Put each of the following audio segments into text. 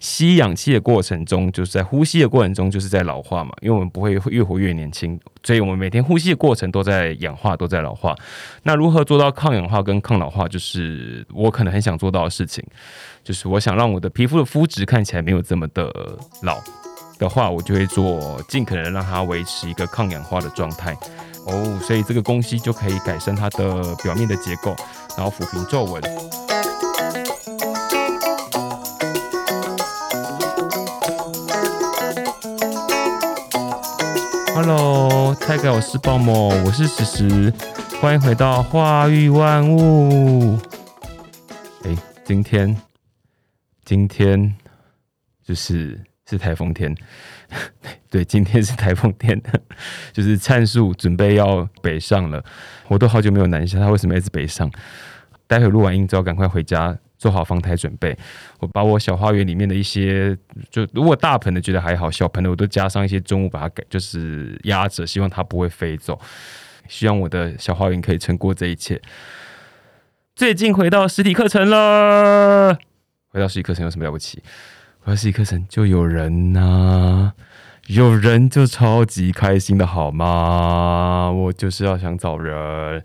吸氧气的过程中，就是在呼吸的过程中，就是在老化嘛。因为我们不会越活越年轻，所以我们每天呼吸的过程都在氧化，都在老化。那如何做到抗氧化跟抗老化，就是我可能很想做到的事情。就是我想让我的皮肤的肤质看起来没有这么的老的话，我就会做尽可能让它维持一个抗氧化的状态。哦，所以这个东西就可以改善它的表面的结构，然后抚平皱纹。Hello，猜给我是豹某，我是石石，欢迎回到化育万物。哎，今天今天就是是台风天。对，今天是台风天，就是灿树准备要北上了。我都好久没有南下，他为什么一直北上？待会录完音之后，赶快回家做好防台准备。我把我小花园里面的一些，就如果大盆的觉得还好，小盆的我都加上一些重物把它给，就是压着，希望它不会飞走。希望我的小花园可以撑过这一切。最近回到实体课程了，回到实体课程有什么了不起？回到实体课程就有人呐。有人就超级开心的好吗？我就是要想找人，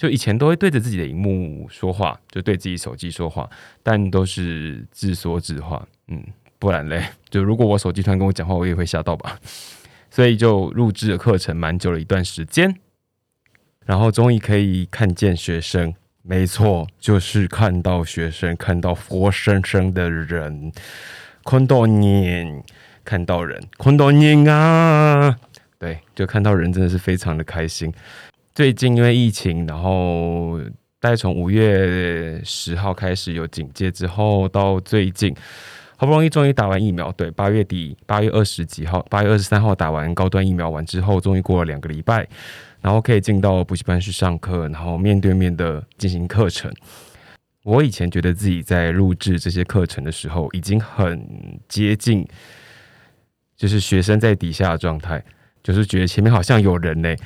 就以前都会对着自己的荧幕说话，就对自己手机说话，但都是自说自话。嗯，不然嘞，就如果我手机突然跟我讲话，我也会吓到吧。所以就录制了课程蛮久了一段时间，然后终于可以看见学生，没错，就是看到学生，看到活生生的人，看到你。看到人，看到人啊！对，就看到人真的是非常的开心。最近因为疫情，然后大概从五月十号开始有警戒之后，到最近好不容易终于打完疫苗。对，八月底八月二十几号，八月二十三号打完高端疫苗完之后，终于过了两个礼拜，然后可以进到补习班去上课，然后面对面的进行课程。我以前觉得自己在录制这些课程的时候，已经很接近。就是学生在底下的状态，就是觉得前面好像有人嘞，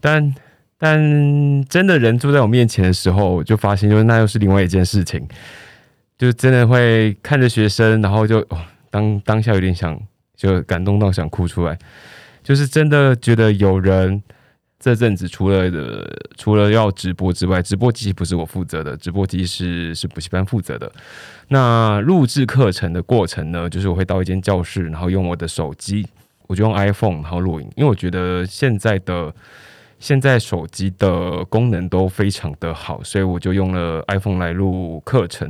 但但真的人坐在我面前的时候，就发现就是那又是另外一件事情，就真的会看着学生，然后就当当下有点想就感动到想哭出来，就是真的觉得有人。这阵子除了的除了要直播之外，直播机不是我负责的，直播机是是补习班负责的。那录制课程的过程呢，就是我会到一间教室，然后用我的手机，我就用 iPhone 然后录影，因为我觉得现在的现在手机的功能都非常的好，所以我就用了 iPhone 来录课程。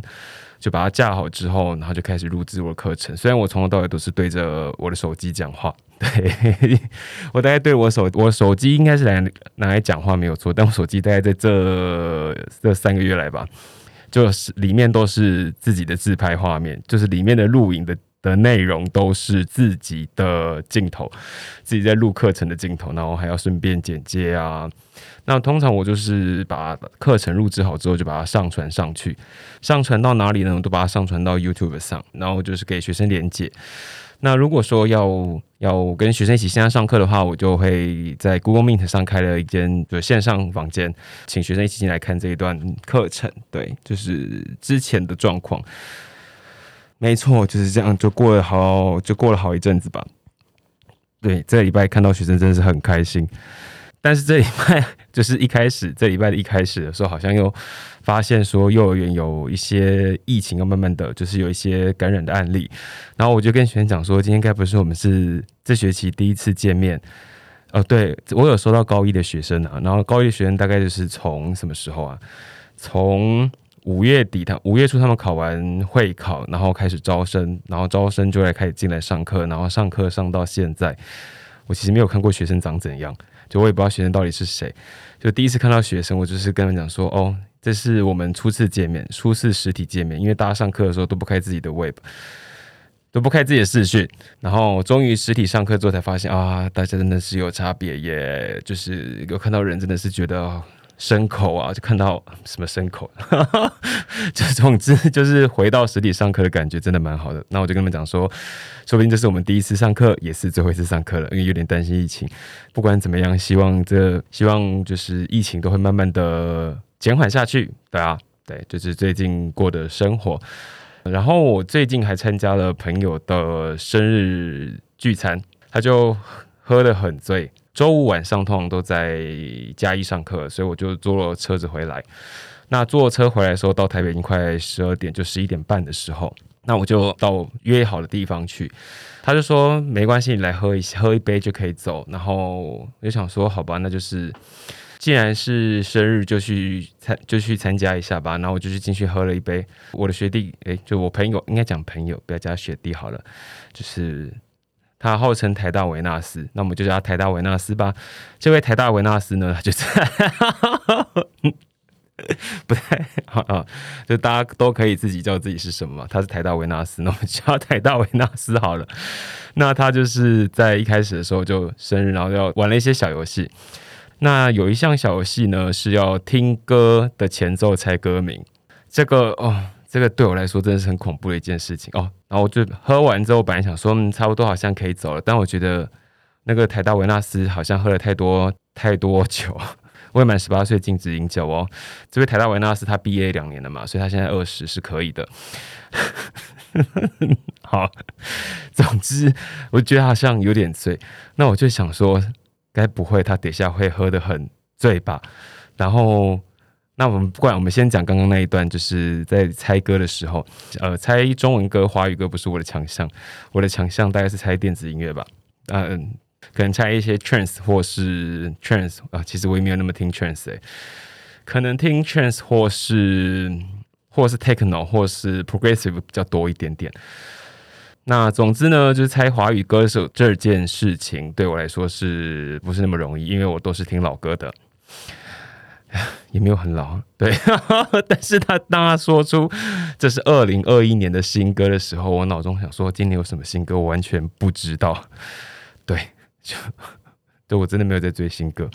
就把它架好之后，然后就开始录制我的课程。虽然我从头到尾都是对着我的手机讲话，对我大概对我手我手机应该是来拿来讲话没有错，但我手机大概在这这三个月来吧，就是里面都是自己的自拍画面，就是里面的录影的。的内容都是自己的镜头，自己在录课程的镜头，然后还要顺便剪接啊。那通常我就是把课程录制好之后，就把它上传上去。上传到哪里呢？我都把它上传到 YouTube 上，然后就是给学生连接。那如果说要要跟学生一起线上上课的话，我就会在 Google Meet 上开了一间就线上房间，请学生一起进来看这一段课程。对，就是之前的状况。没错，就是这样，就过了好，就过了好一阵子吧。对，这礼拜看到学生真的是很开心，但是这礼拜 就是一开始，这礼拜的一开始的时候，好像又发现说幼儿园有一些疫情，要慢慢的就是有一些感染的案例。然后我就跟学生讲说，今天该不是我们是这学期第一次见面。哦，对我有收到高一的学生啊，然后高一的学生大概就是从什么时候啊？从五月底，他五月初他们考完会考，然后开始招生，然后招生就来开始进来上课，然后上课上到现在，我其实没有看过学生长怎样，就我也不知道学生到底是谁，就第一次看到学生，我就是跟他们讲说，哦，这是我们初次见面，初次实体见面，因为大家上课的时候都不开自己的 Web，都不开自己的视讯，然后终于实体上课之后才发现啊，大家真的是有差别耶，就是有看到人真的是觉得。牲口啊，就看到什么牲口，就总之 就是回到实体上课的感觉，真的蛮好的。那我就跟他们讲说，说不定这是我们第一次上课，也是最后一次上课了，因为有点担心疫情。不管怎么样，希望这希望就是疫情都会慢慢的减缓下去。对啊，对，就是最近过的生活。然后我最近还参加了朋友的生日聚餐，他就喝得很醉。周五晚上通常都在嘉义上课，所以我就坐了车子回来。那坐车回来的时候，到台北已经快十二点，就十一点半的时候，那我就到约好的地方去。他就说没关系，你来喝一喝一杯就可以走。然后我就想说，好吧，那就是既然是生日，就去参就去参加一下吧。然后我就去进去喝了一杯。我的学弟，诶，就我朋友，应该讲朋友，不要叫学弟好了，就是。他号称台大维纳斯，那我们就叫他台大维纳斯吧。这位台大维纳斯呢，他 就是 不太好啊，就大家都可以自己叫自己是什么。他是台大维纳斯，那我们叫台大维纳斯好了。那他就是在一开始的时候就生日，然后要玩了一些小游戏。那有一项小游戏呢，是要听歌的前奏猜歌名。这个哦。这个对我来说真的是很恐怖的一件事情哦。然后我就喝完之后，本来想说嗯差不多好像可以走了，但我觉得那个台大维纳斯好像喝了太多太多酒，未满十八岁禁止饮酒哦。这位台大维纳斯他毕业两年了嘛，所以他现在二十是可以的。好，总之我觉得好像有点醉，那我就想说，该不会他等下会喝得很醉吧？然后。那我们不管，我们先讲刚刚那一段，就是在猜歌的时候，呃，猜中文歌、华语歌不是我的强项，我的强项大概是猜电子音乐吧，嗯，可能猜一些 trance 或是 trance 啊，其实我也没有那么听 trance 哎，可能听 trance 或是或是 techno 或是 progressive 比较多一点点。那总之呢，就是猜华语歌手这件事情对我来说是不是那么容易？因为我都是听老歌的。也没有很老，对。但是他当他说出这是二零二一年的新歌的时候，我脑中想说今年有什么新歌，我完全不知道。对，就对我真的没有在追新歌。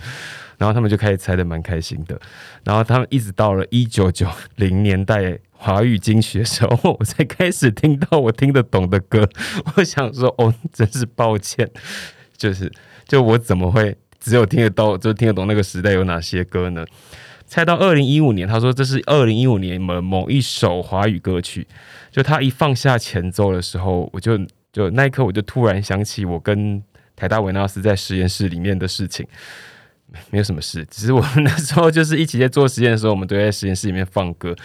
然后他们就开始猜的蛮开心的。然后他们一直到了一九九零年代华语金曲的时候，我才开始听到我听得懂的歌。我想说，哦，真是抱歉，就是就我怎么会？只有听得到，就听得懂那个时代有哪些歌呢？猜到二零一五年，他说这是二零一五年某某一首华语歌曲。就他一放下前奏的时候，我就就那一刻我就突然想起我跟台大维纳斯在实验室里面的事情。没有什么事，只是我们那时候就是一起在做实验的时候，我们都在实验室里面放歌。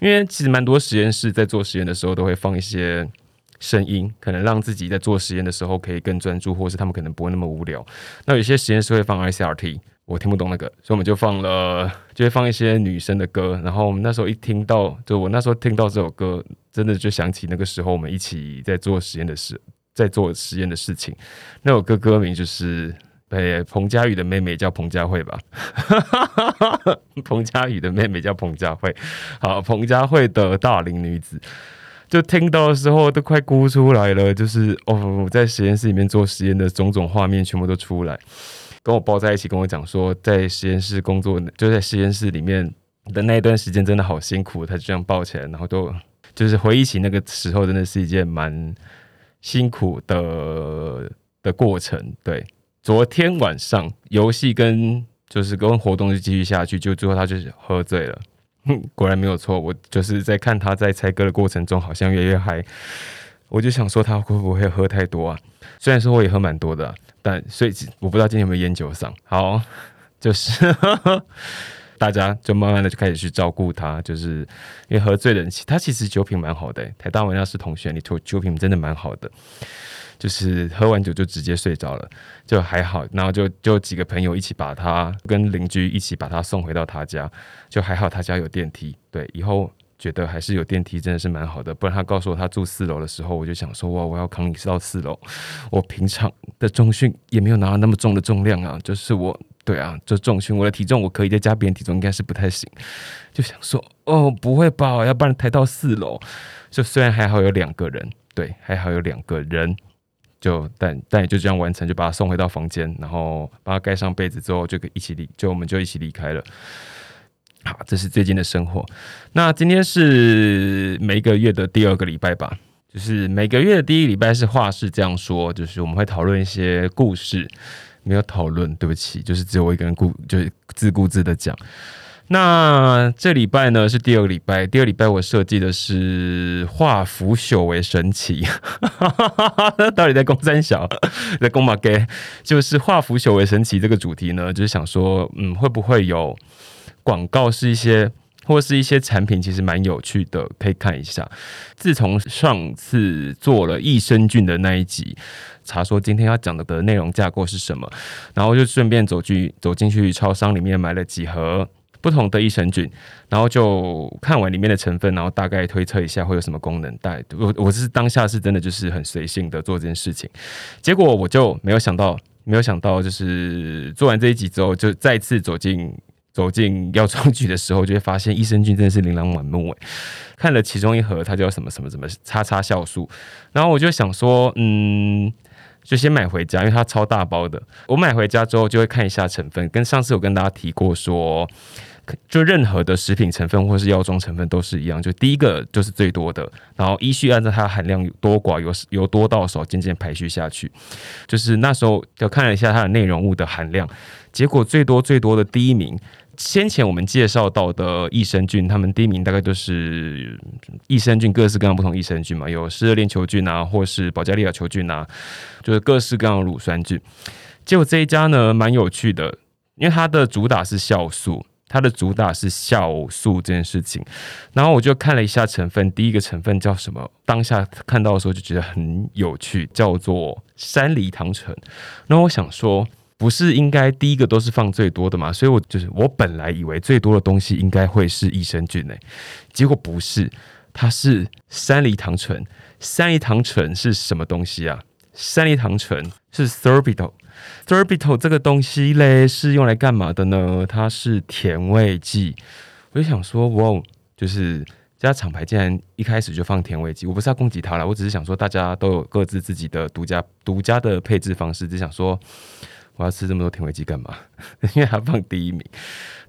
因为其实蛮多实验室在做实验的时候都会放一些。声音可能让自己在做实验的时候可以更专注，或是他们可能不会那么无聊。那有些实验室会放 ICRT，我听不懂那个，所以我们就放了，就会放一些女生的歌。然后我们那时候一听到，就我那时候听到这首歌，真的就想起那个时候我们一起在做实验的事，在做实验的事情。那首歌歌名就是诶，彭佳宇的妹妹叫彭佳慧吧？彭佳宇的妹妹叫彭佳慧。好，彭佳慧的大龄女子。就听到的时候都快哭出来了，就是哦，我在实验室里面做实验的种种画面全部都出来，跟我抱在一起，跟我讲说，在实验室工作，就在实验室里面的那一段时间真的好辛苦，他就这样抱起来，然后都就是回忆起那个时候，真的是一件蛮辛苦的的过程。对，昨天晚上游戏跟就是跟活动就继续下去，就最后他就是喝醉了。果然没有错，我就是在看他在猜歌的过程中，好像越来越嗨。我就想说他会不会喝太多啊？虽然说我也喝蛮多的，但所以我不知道今天有没有烟酒嗓。好，就是 大家就慢慢的就开始去照顾他，就是因为喝醉的人，他其实酒品蛮好的。台大文那是同学，你酒酒品真的蛮好的。就是喝完酒就直接睡着了，就还好。然后就就几个朋友一起把他跟邻居一起把他送回到他家，就还好他家有电梯。对，以后觉得还是有电梯真的是蛮好的。不然他告诉我他住四楼的时候，我就想说哇，我要扛你到四楼。我平常的重训也没有拿到那么重的重量啊，就是我对啊，就重训我的体重我可以再加别人体重应该是不太行。就想说哦，不会吧，要不然抬到四楼。就虽然还好有两个人，对，还好有两个人。就但但也就这样完成，就把他送回到房间，然后把他盖上被子之后，就可以一起离，就我们就一起离开了。好，这是最近的生活。那今天是每个月的第二个礼拜吧，就是每个月的第一个礼拜是话是这样说，就是我们会讨论一些故事，没有讨论，对不起，就是只有我一个人顾，就是自顾自的讲。那这礼拜呢是第二个礼拜，第二礼拜我设计的是化腐朽为神奇，到底在攻三小，在攻马给，就是化腐朽为神奇这个主题呢，就是想说，嗯，会不会有广告是一些。或是一些产品其实蛮有趣的，可以看一下。自从上次做了益生菌的那一集，查说今天要讲的的内容架构是什么，然后就顺便走去走进去超商里面买了几盒不同的益生菌，然后就看完里面的成分，然后大概推测一下会有什么功能。带我我是当下是真的就是很随性的做这件事情，结果我就没有想到，没有想到就是做完这一集之后，就再次走进。走进药妆局的时候，就会发现益生菌真的是琳琅满目诶。看了其中一盒，它叫什么什么什么叉叉酵素，然后我就想说，嗯，就先买回家，因为它超大包的。我买回家之后，就会看一下成分，跟上次有跟大家提过说，就任何的食品成分或是药妆成分都是一样，就第一个就是最多的，然后依序按照它含量有多寡，由由多到少渐渐排序下去。就是那时候就看了一下它的内容物的含量，结果最多最多的第一名。先前我们介绍到的益生菌，他们第一名大概都是益生菌，各式各样不同益生菌嘛，有湿热链球菌啊，或是保加利亚球菌啊，就是各式各样的乳酸菌。结果这一家呢，蛮有趣的，因为它的主打是酵素，它的主打是酵素这件事情。然后我就看了一下成分，第一个成分叫什么？当下看到的时候就觉得很有趣，叫做山梨糖醇。那我想说。不是应该第一个都是放最多的嘛？所以我就是我本来以为最多的东西应该会是益生菌诶，结果不是，它是山梨糖醇。山梨糖醇是什么东西啊？山梨糖醇是 sorbito sorbitol，sorbitol 这个东西嘞是用来干嘛的呢？它是甜味剂。我就想说，哇，就是这家厂牌竟然一开始就放甜味剂，我不是要攻击它了，我只是想说大家都有各自自己的独家独家的配置方式，只想说。我要吃这么多甜味剂干嘛？因为它放第一名，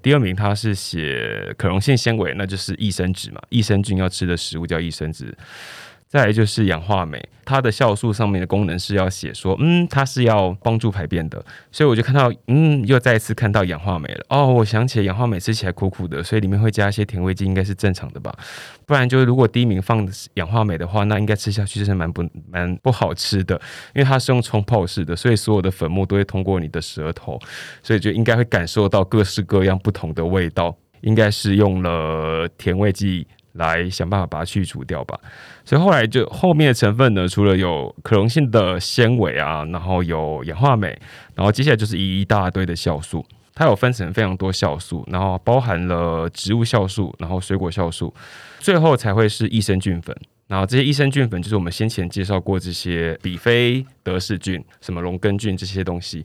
第二名它是写可溶性纤维，那就是益生脂嘛，益生菌要吃的食物叫益生脂。再来就是氧化镁，它的酵素上面的功能是要写说，嗯，它是要帮助排便的，所以我就看到，嗯，又再一次看到氧化镁了。哦，我想起来氧化镁吃起来苦苦的，所以里面会加一些甜味剂，应该是正常的吧？不然就是如果第一名放氧化镁的话，那应该吃下去是蛮不蛮不好吃的，因为它是用冲泡式的，所以所有的粉末都会通过你的舌头，所以就应该会感受到各式各样不同的味道，应该是用了甜味剂。来想办法把它去除掉吧。所以后来就后面的成分呢，除了有可溶性的纤维啊，然后有氧化镁，然后接下来就是一大堆的酵素。它有分成非常多酵素，然后包含了植物酵素，然后水果酵素，最后才会是益生菌粉。然后这些益生菌粉就是我们先前介绍过这些比菲德氏菌、什么龙根菌这些东西，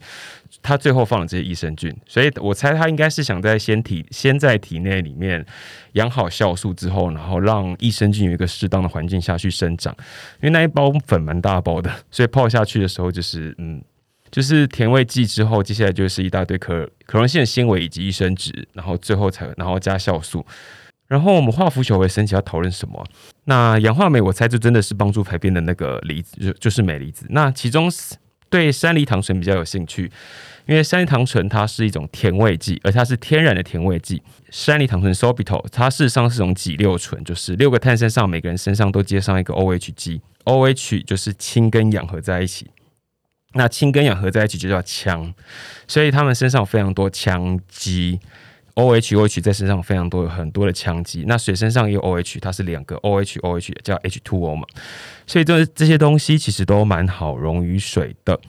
它最后放了这些益生菌，所以我猜它应该是想在先体先在体内里面养好酵素之后，然后让益生菌有一个适当的环境下去生长。因为那一包粉蛮大包的，所以泡下去的时候就是嗯，就是甜味剂之后，接下来就是一大堆可可溶性的纤维以及益生脂，然后最后才然后加酵素。然后我们化腐朽为神奇要讨论什么？那氧化镁，我猜就真的是帮助排便的那个离子，就就是镁离子。那其中对山梨糖醇比较有兴趣，因为山梨糖醇它是一种甜味剂，而它是天然的甜味剂。山梨糖醇 sorbitol 它事实上是种己六醇，就是六个碳身上每个人身上都接上一个 OH 基，OH 就是氢跟氧合在一起，那氢跟氧合在一起就叫羟，所以他们身上有非常多羟基。O H O H 在身上非常多，有很多的羟基。那水身上也有 O H，它是两个 O H O H 叫 H two O 嘛。所以这这些东西其实都蛮好溶于水的，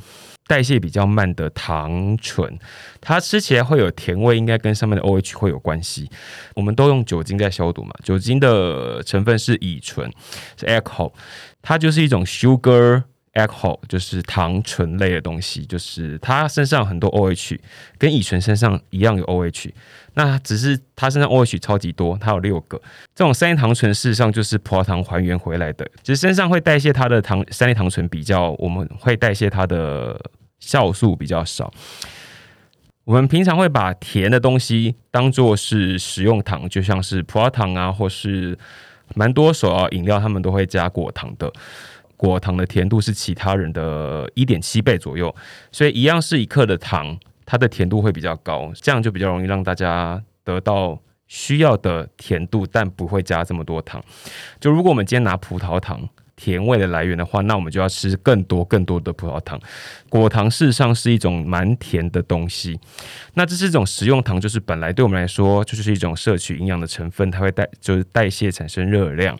代谢比较慢的糖醇，它吃起来会有甜味，应该跟上面的 O H 会有关系。我们都用酒精在消毒嘛，酒精的成分是乙醇，是 alcohol，它就是一种 sugar。A c h o 就是糖醇类的东西，就是它身上很多 OH，跟乙醇身上一样有 OH，那只是它身上 OH 超级多，它有六个。这种三梨糖醇事实上就是葡萄糖还原回来的，只是身上会代谢它的糖，三梨糖醇比较我们会代谢它的酵素比较少。我们平常会把甜的东西当做是食用糖，就像是葡萄糖啊，或是蛮多手摇饮料，他们都会加果糖的。果糖的甜度是其他人的一点七倍左右，所以一样是一克的糖，它的甜度会比较高，这样就比较容易让大家得到需要的甜度，但不会加这么多糖。就如果我们今天拿葡萄糖。甜味的来源的话，那我们就要吃更多更多的葡萄糖。果糖事实上是一种蛮甜的东西，那这是一种食用糖，就是本来对我们来说就是一种摄取营养的成分，它会代就是代谢产生热量。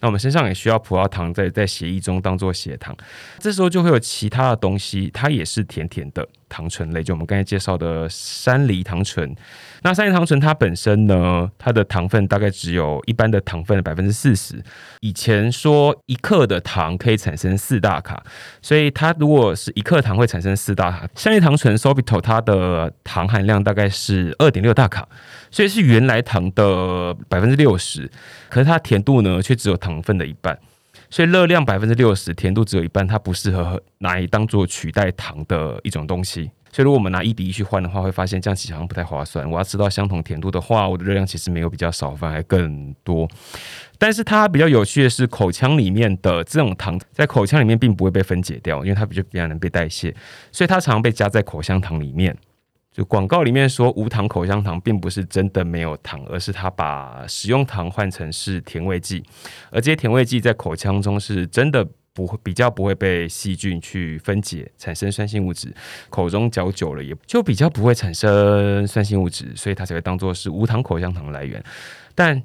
那我们身上也需要葡萄糖在在血液中当做血糖，这时候就会有其他的东西，它也是甜甜的。糖醇类，就我们刚才介绍的山梨糖醇。那山梨糖醇它本身呢，它的糖分大概只有一般的糖分的百分之四十。以前说一克的糖可以产生四大卡，所以它如果是一克糖会产生四大卡。山梨糖醇 sorbitol 它的糖含量大概是二点六大卡，所以是原来糖的百分之六十。可是它甜度呢，却只有糖分的一半，所以热量百分之六十，甜度只有一半，它不适合拿来当做取代糖的一种东西。所以如果我们拿一比一去换的话，会发现这样其实好像不太划算。我要吃到相同甜度的话，我的热量其实没有比较少，反而更多。但是它比较有趣的是，口腔里面的这种糖在口腔里面并不会被分解掉，因为它比较比较能被代谢，所以它常常被加在口香糖里面。就广告里面说无糖口香糖，并不是真的没有糖，而是它把食用糖换成是甜味剂，而这些甜味剂在口腔中是真的不会比较不会被细菌去分解产生酸性物质，口中嚼久了也就比较不会产生酸性物质，所以它才会当做是无糖口香糖来源，但。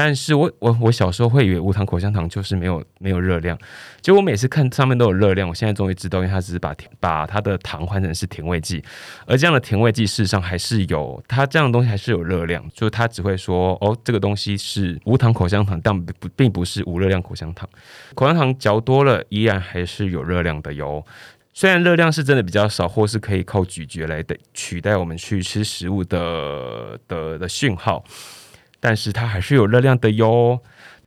但是我我我小时候会以为无糖口香糖就是没有没有热量，结果我每次看上面都有热量，我现在终于知道，因为它只是把把它的糖换成是甜味剂，而这样的甜味剂事实上还是有它这样的东西还是有热量，就是它只会说哦这个东西是无糖口香糖，但不并不是无热量口香糖，口香糖嚼多了依然还是有热量的哟，虽然热量是真的比较少，或是可以靠咀嚼来的取代我们去吃食物的的的讯号。但是它还是有热量的哟。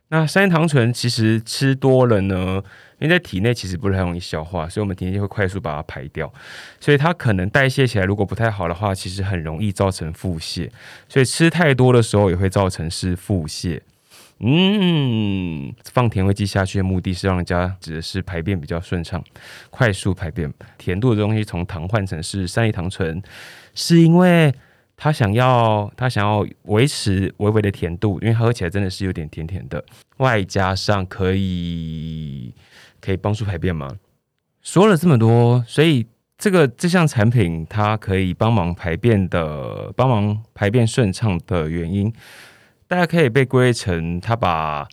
那山梨糖醇其实吃多了呢，因为在体内其实不是很容易消化，所以我们体内会快速把它排掉。所以它可能代谢起来如果不太好的话，其实很容易造成腹泻。所以吃太多的时候也会造成是腹泻。嗯，放甜味剂下去的目的是让人家指的是排便比较顺畅，快速排便。甜度的东西从糖换成是山梨糖醇，是因为。他想要，他想要维持微微的甜度，因为喝起来真的是有点甜甜的，外加上可以可以帮助排便吗？说了这么多，所以这个这项产品它可以帮忙排便的，帮忙排便顺畅的原因，大家可以被归类成它把。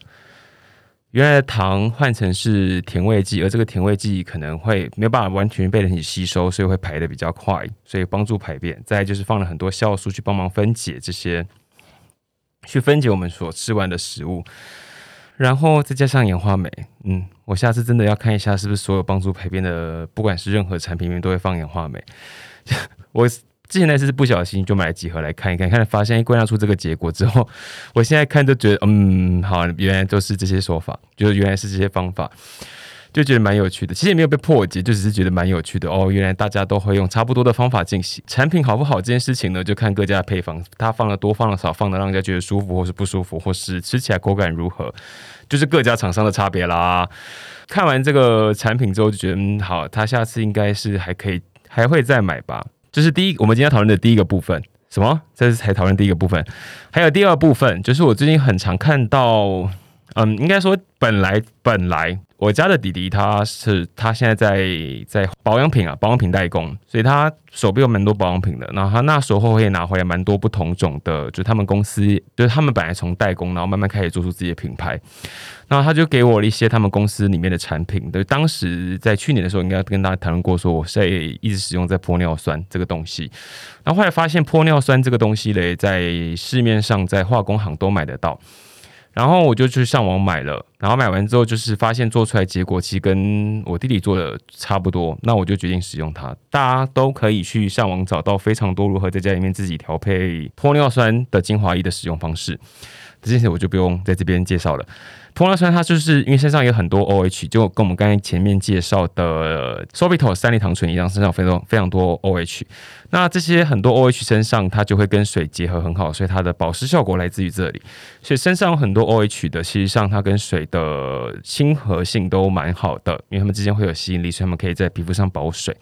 原来的糖换成是甜味剂，而这个甜味剂可能会没有办法完全被人体吸收，所以会排的比较快，所以帮助排便。再就是放了很多酵素去帮忙分解这些，去分解我们所吃完的食物，然后再加上氧化镁。嗯，我下次真的要看一下，是不是所有帮助排便的，不管是任何产品里面都会放氧化镁。我。之前那次是不小心就买了几盒来看一看，看发现一归纳出这个结果之后，我现在看就觉得，嗯，好，原来都是这些说法，就是原来是这些方法，就觉得蛮有趣的。其实也没有被破解，就只是觉得蛮有趣的哦。原来大家都会用差不多的方法进行。产品好不好这件事情呢，就看各家的配方，它放了多，放了少，放的让人家觉得舒服或是不舒服，或是吃起来口感如何，就是各家厂商的差别啦。看完这个产品之后，就觉得，嗯，好，他下次应该是还可以，还会再买吧。这是第一，我们今天讨论的第一个部分。什么？这是才讨论第一个部分。还有第二部分，就是我最近很常看到，嗯，应该说本来本来。我家的弟弟，他是他现在在在保养品啊，保养品代工，所以他手边有蛮多保养品的。然后他那时候会拿回来蛮多不同种的，就他们公司，就是他们本来从代工，然后慢慢开始做出自己的品牌。然后他就给我了一些他们公司里面的产品。对，当时在去年的时候，应该跟大家谈论过，说我在一直使用在玻尿酸这个东西。然后后来发现玻尿酸这个东西嘞，在市面上在化工行都买得到。然后我就去上网买了，然后买完之后就是发现做出来结果其实跟我弟弟做的差不多，那我就决定使用它。大家都可以去上网找到非常多如何在家里面自己调配玻尿酸的精华液的使用方式，这些我就不用在这边介绍了。玻尿酸它就是因为身上有很多 OH，就跟我们刚才前面介绍的 sorbitol 三梨糖醇一样，身上非常非常多 OH。那这些很多 OH 身上，它就会跟水结合很好，所以它的保湿效果来自于这里。所以身上有很多 OH 的，其实上它跟水的亲和性都蛮好的，因为它们之间会有吸引力，所以它们可以在皮肤上保水。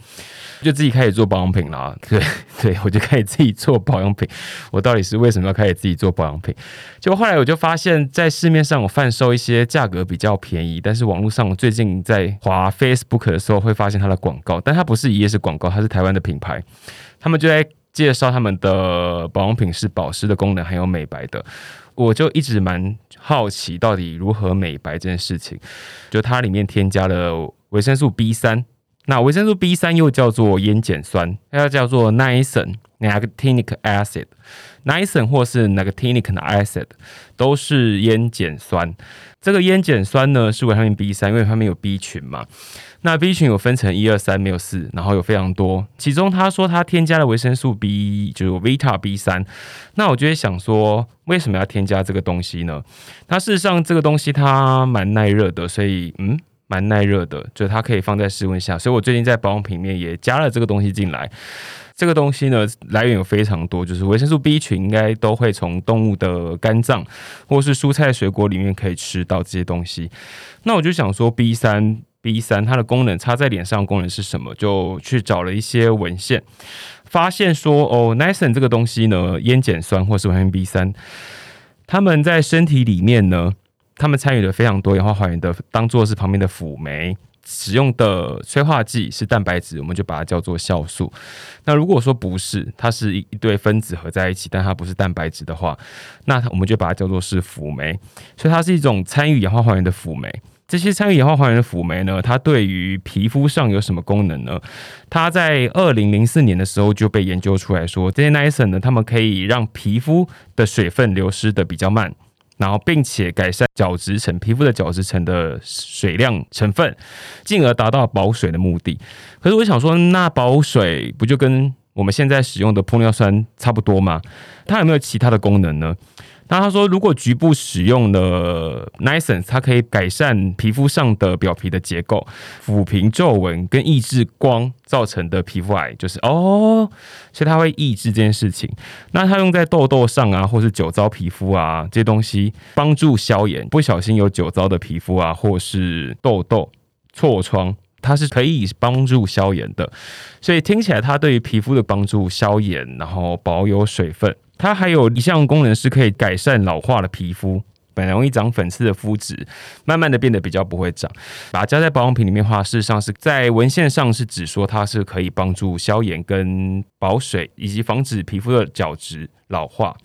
就自己开始做保养品啦，对对，我就开始自己做保养品。我到底是为什么要开始自己做保养品？就后来我就发现，在市面上我贩售一些些价格比较便宜，但是网络上最近在划 Facebook 的时候会发现它的广告，但它不是一页式广告，它是台湾的品牌。他们就在介绍他们的保养品是保湿的功能，还有美白的。我就一直蛮好奇，到底如何美白这件事情。就它里面添加了维生素 B 三，那维生素 B 三又叫做烟碱酸，它叫做 niacin nicotinic acid。niacin 或是 nicotinic acid 都是烟碱酸。这个烟碱酸呢是维他命 B 三，因为它们有 B 群嘛。那 B 群有分成一二三，没有四，然后有非常多。其中他说他添加了维生素 B，就是 Vita B 三。那我就会想说，为什么要添加这个东西呢？那事实上这个东西它蛮耐热的，所以嗯，蛮耐热的，就它可以放在室温下。所以我最近在保养品里面也加了这个东西进来。这个东西呢来源有非常多，就是维生素 B 群应该都会从动物的肝脏或是蔬菜水果里面可以吃到这些东西。那我就想说 B 三。B 三它的功能擦在脸上功能是什么？就去找了一些文献，发现说哦，Niacin 这个东西呢，烟碱酸或是维生素 B 三，他们在身体里面呢，他们参与了非常多氧化还原的，当做是旁边的辅酶使用的催化剂是蛋白质，我们就把它叫做酵素。那如果说不是，它是一一对分子合在一起，但它不是蛋白质的话，那我们就把它叫做是辅酶。所以它是一种参与氧化还原的辅酶。这些参与氧化还原的辅酶呢，它对于皮肤上有什么功能呢？它在二零零四年的时候就被研究出来说，这些 niacin 呢，它们可以让皮肤的水分流失的比较慢，然后并且改善角质层皮肤的角质层的水量成分，进而达到保水的目的。可是我想说，那保水不就跟我们现在使用的玻尿酸差不多吗？它有没有其他的功能呢？那他说，如果局部使用了 niacin，它可以改善皮肤上的表皮的结构，抚平皱纹跟抑制光造成的皮肤癌，就是哦，所以它会抑制这件事情。那它用在痘痘上啊，或是酒糟皮肤啊这些东西，帮助消炎。不小心有酒糟的皮肤啊，或是痘痘、痤疮，它是可以帮助消炎的。所以听起来，它对于皮肤的帮助消炎，然后保有水分。它还有一项功能是可以改善老化的皮肤，本来容易长粉刺的肤质，慢慢的变得比较不会长。把它加在保养品里面的话，事实上是在文献上是指说它是可以帮助消炎跟保水，以及防止皮肤的角质老化。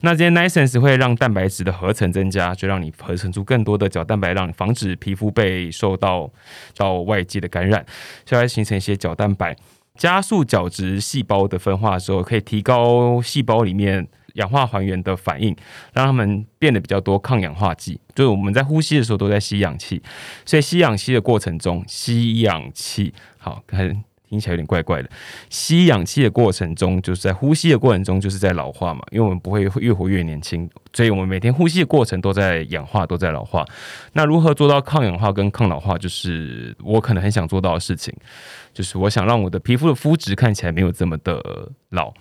那这些 niacin 会让蛋白质的合成增加，就让你合成出更多的角蛋白，让你防止皮肤被受到到外界的感染，就会形成一些角蛋白。加速角质细胞的分化的时候，可以提高细胞里面氧化还原的反应，让它们变得比较多抗氧化剂。就是我们在呼吸的时候都在吸氧气，所以吸氧气的过程中，吸氧气好，看听起来有点怪怪的。吸氧气的过程中，就是在呼吸的过程中，就是在老化嘛，因为我们不会越活越年轻，所以我们每天呼吸的过程都在氧化，都在老化。那如何做到抗氧化跟抗老化，就是我可能很想做到的事情。就是我想让我的皮肤的肤质看起来没有这么的老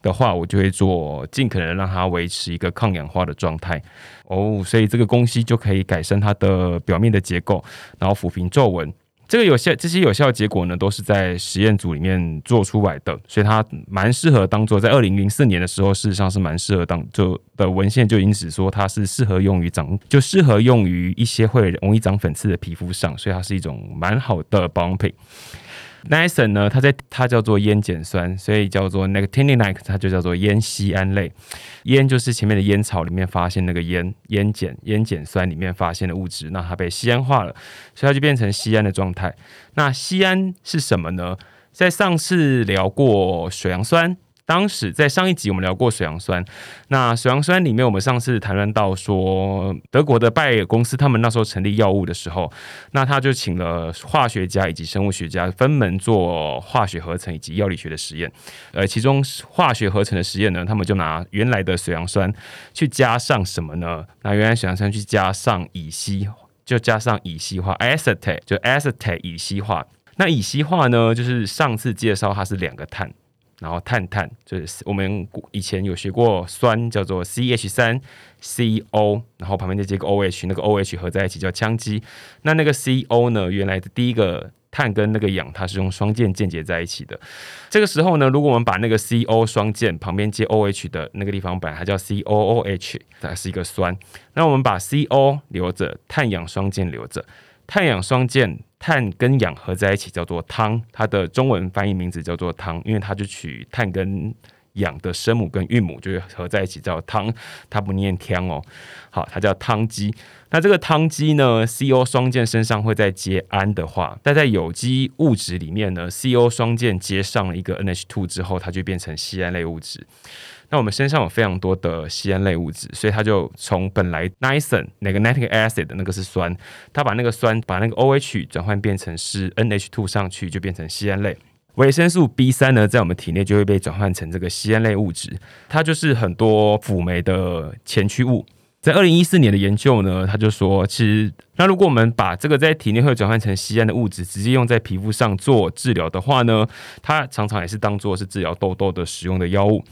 的话，我就会做尽可能让它维持一个抗氧化的状态哦，所以这个东西就可以改善它的表面的结构，然后抚平皱纹。这个有效，这些有效结果呢，都是在实验组里面做出来的，所以它蛮适合当做在二零零四年的时候，事实上是蛮适合当就的文献就因此说它是适合用于长，就适合用于一些会容易长粉刺的皮肤上，所以它是一种蛮好的保养品。Niacin 呢，它在它叫做烟碱酸，所以叫做 nicotinic，它就叫做烟酰胺类。烟就是前面的烟草里面发现那个烟烟碱烟碱酸里面发现的物质，那它被酰胺化了，所以它就变成酰胺的状态。那酰胺是什么呢？在上次聊过水杨酸，当时在上一集我们聊过水杨酸，那水杨酸里面我们上次谈论到说，德国的拜耳公司他们那时候成立药物的时候，那他就请了化学家以及生物学家分门做化学合成以及药理学的实验。呃，其中化学合成的实验呢，他们就拿原来的水杨酸去加上什么呢？拿原来水杨酸去加上乙烯，就加上乙烯化 acetate，就 acetate 乙烯化。那乙烯化呢，就是上次介绍它是两个碳。然后碳碳就是我们以前有学过酸叫做 C H 三 C O，然后旁边再接个 O H，那个 O H 合在一起叫羟基。那那个 C O 呢，原来的第一个碳跟那个氧它是用双键键结在一起的。这个时候呢，如果我们把那个 C O 双键旁边接 O H 的那个地方本来它叫 C O O H，它是一个酸。那我们把 C O 留着，碳氧双键留着，碳氧双键。碳跟氧合在一起叫做汤，它的中文翻译名字叫做汤，因为它就取碳跟氧的声母跟韵母，就是合在一起叫汤，它不念汤哦。好，它叫汤基。那这个汤基呢，CO 双键身上会再接氨的话，但在有机物质里面呢，CO 双键接上了一个 NH2 之后，它就变成酰胺类物质。那我们身上有非常多的酰胺类物质，所以它就从本来 niacin 那个 nitric acid 的那个是酸，它把那个酸把那个 OH 转换变成是 NH2 上去，就变成酰胺类。维生素 B 三呢，在我们体内就会被转换成这个酰胺类物质，它就是很多辅酶的前驱物。在二零一四年的研究呢，他就说，其实那如果我们把这个在体内会转换成酰胺的物质，直接用在皮肤上做治疗的话呢，它常常也是当做是治疗痘痘的使用的药物。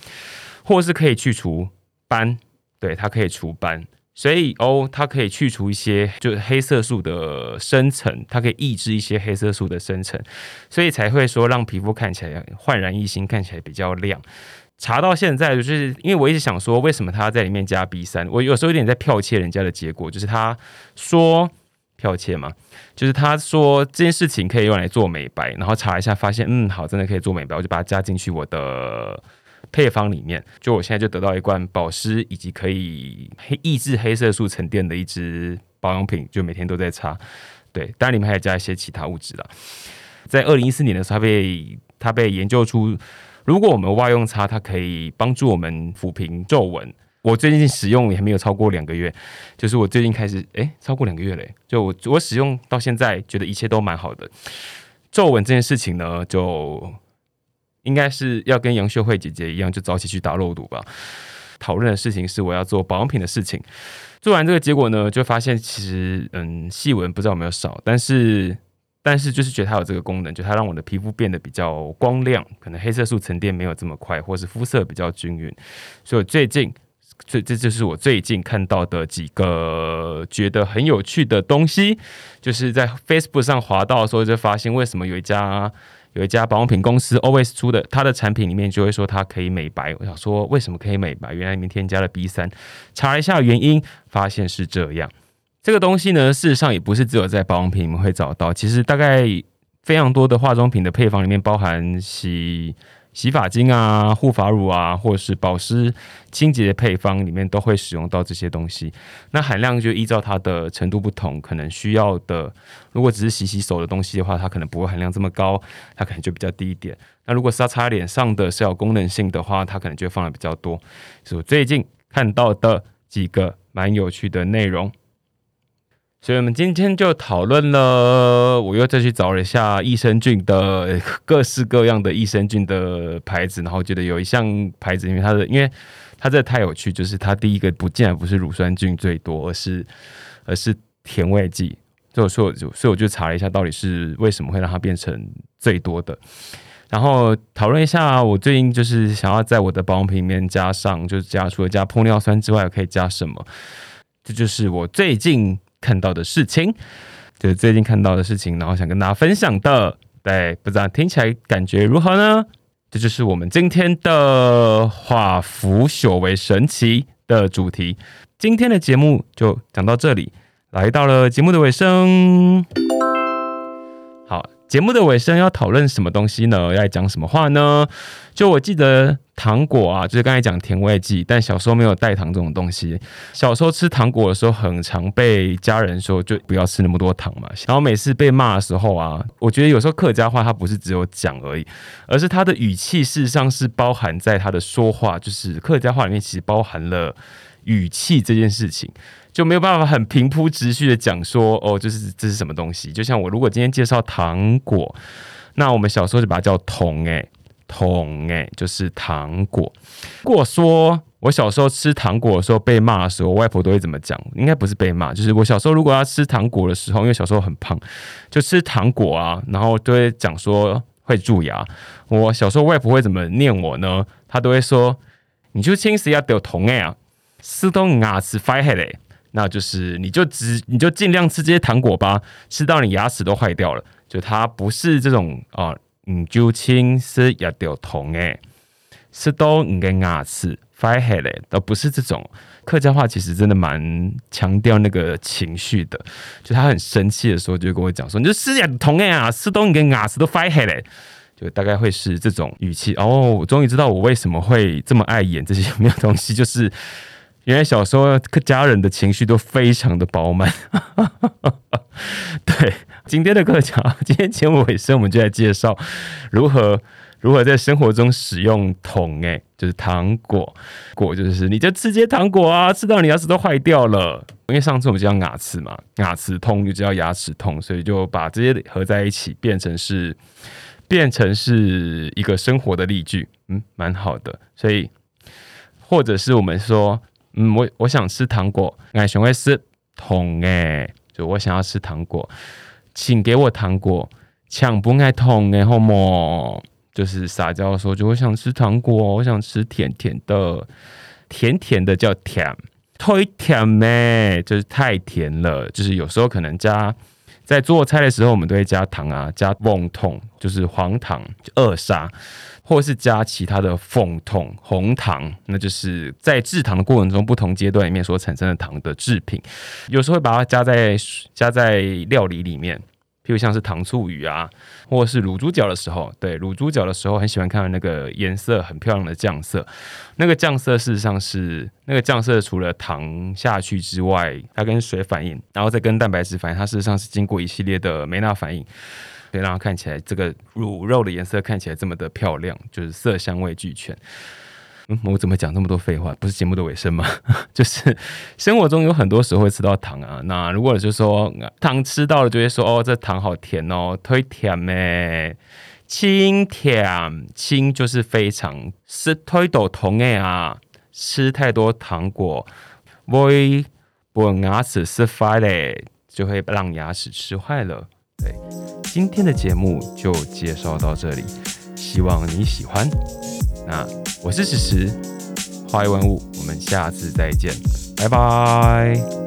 或是可以去除斑，对，它可以除斑，所以哦，它可以去除一些就是黑色素的生成，它可以抑制一些黑色素的生成，所以才会说让皮肤看起来焕然一新，看起来比较亮。查到现在，就是因为我一直想说，为什么他在里面加 B 三？我有时候有点在剽窃人家的结果，就是他说剽窃嘛，就是他说这件事情可以用来做美白，然后查一下发现，嗯，好，真的可以做美白，我就把它加进去我的。配方里面，就我现在就得到一罐保湿以及可以黑抑制黑色素沉淀的一支保养品，就每天都在擦。对，当然里面还有加一些其他物质了。在二零一四年的时候，它被它被研究出，如果我们外用擦，它可以帮助我们抚平皱纹。我最近使用也还没有超过两个月，就是我最近开始，哎，超过两个月嘞。就我我使用到现在，觉得一切都蛮好的。皱纹这件事情呢，就。应该是要跟杨秀慧姐姐一样，就早起去打肉毒吧。讨论的事情是我要做保养品的事情。做完这个结果呢，就发现其实嗯，细纹不知道有没有少，但是但是就是觉得它有这个功能，就它让我的皮肤变得比较光亮，可能黑色素沉淀没有这么快，或是肤色比较均匀。所以最近，这这就是我最近看到的几个觉得很有趣的东西，就是在 Facebook 上滑到的时候就发现，为什么有一家。有一家保养品公司 Always 出的，它的产品里面就会说它可以美白。我想说，为什么可以美白？原来里面添加了 B 三，查一下原因，发现是这样。这个东西呢，事实上也不是只有在保养品里面会找到，其实大概非常多的化妆品的配方里面包含洗。洗发精啊、护发乳啊，或者是保湿清洁的配方里面都会使用到这些东西。那含量就依照它的程度不同，可能需要的，如果只是洗洗手的东西的话，它可能不会含量这么高，它可能就比较低一点。那如果是擦脸上的，是有功能性的话，它可能就放的比较多。是我最近看到的几个蛮有趣的内容。所以我们今天就讨论了，我又再去找了一下益生菌的各式各样的益生菌的牌子，然后觉得有一项牌子，因为它的，因为它这太有趣，就是它第一个不竟然不是乳酸菌最多，而是而是甜味剂。所以我，就所以我就查了一下，到底是为什么会让它变成最多的。然后讨论一下，我最近就是想要在我的保养品里面加上，就是加除了加玻尿酸之外，可以加什么？这就是我最近。看到的事情，就是最近看到的事情，然后想跟大家分享的。对，不知道听起来感觉如何呢？这就是我们今天的化腐朽为神奇的主题。今天的节目就讲到这里，来到了节目的尾声。节目的尾声要讨论什么东西呢？要讲什么话呢？就我记得糖果啊，就是刚才讲甜味剂，但小时候没有代糖这种东西。小时候吃糖果的时候，很常被家人说就不要吃那么多糖嘛。然后每次被骂的时候啊，我觉得有时候客家话它不是只有讲而已，而是它的语气事实上是包含在他的说话，就是客家话里面其实包含了语气这件事情。就没有办法很平铺直叙的讲说哦，就是这是什么东西？就像我如果今天介绍糖果，那我们小时候就把它叫桶哎，桶哎，就是糖果。如果说我小时候吃糖果的时候被骂的时候，外婆都会怎么讲？应该不是被骂，就是我小时候如果要吃糖果的时候，因为小时候很胖，就吃糖果啊，然后都会讲说会蛀牙。我小时候外婆会怎么念我呢？她都会说：“你就轻死要丢桶哎啊，吃到牙齿发黑嘞。”那就是你就只你就尽量吃这些糖果吧，吃到你牙齿都坏掉了。就它不是这种啊，嗯就轻是要掉痛诶，吃到你跟牙齿坏黑嘞，都不是这种。客家话其实真的蛮强调那个情绪的，就他很生气的时候就跟我讲说，你就吃点痛诶啊，吃到你跟牙齿都坏黑嘞，就大概会是这种语气。哦，我终于知道我为什么会这么爱演这些 有没有东西，就是。原来小时候家人的情绪都非常的饱满。对，今天的课讲，今天节目尾声，我们就来介绍如何如何在生活中使用桶，哎，就是糖果果，就是你就吃些糖果啊，吃到你牙齿都坏掉了。因为上次我们叫牙齿嘛，牙齿痛就叫牙齿痛，所以就把这些合在一起，变成是变成是一个生活的例句，嗯，蛮好的。所以或者是我们说。嗯，我我想吃糖果，哎，想会吃桶哎，就我想要吃糖果，请给我糖果，抢不爱桶哎，好么？就是撒娇说，就我想吃糖果，我想吃甜甜的，甜甜的叫甜，太甜咩？就是太甜了，就是有时候可能加。在做菜的时候，我们都会加糖啊，加凤筒，就是黄糖二杀，或是加其他的凤筒红糖，那就是在制糖的过程中不同阶段里面所产生的糖的制品，有时候会把它加在加在料理里面。譬如像是糖醋鱼啊，或是卤猪脚的时候，对卤猪脚的时候，很喜欢看到那个颜色很漂亮的酱色。那个酱色事实上是那个酱色，除了糖下去之外，它跟水反应，然后再跟蛋白质反应，它事实上是经过一系列的梅纳反应，可以让它看起来这个卤肉的颜色看起来这么的漂亮，就是色香味俱全。嗯，我怎么讲这么多废话？不是节目的尾声吗？就是生活中有很多时候会吃到糖啊。那如果就说糖吃到了，就会说哦，这糖好甜哦，忒甜咩？清甜，清就是非常是推倒糖诶啊！吃太多糖果会把牙齿吃坏嘞，就会让牙齿吃坏了。对，今天的节目就介绍到这里，希望你喜欢。那。我是史实，花一万物，我们下次再见，拜拜。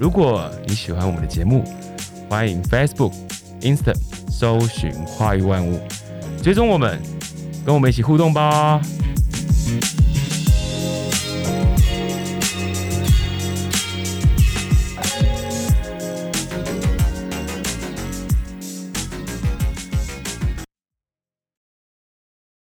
如果你喜欢我们的节目，欢迎 Facebook、Insta。搜寻化育万物，追踪我们，跟我们一起互动吧。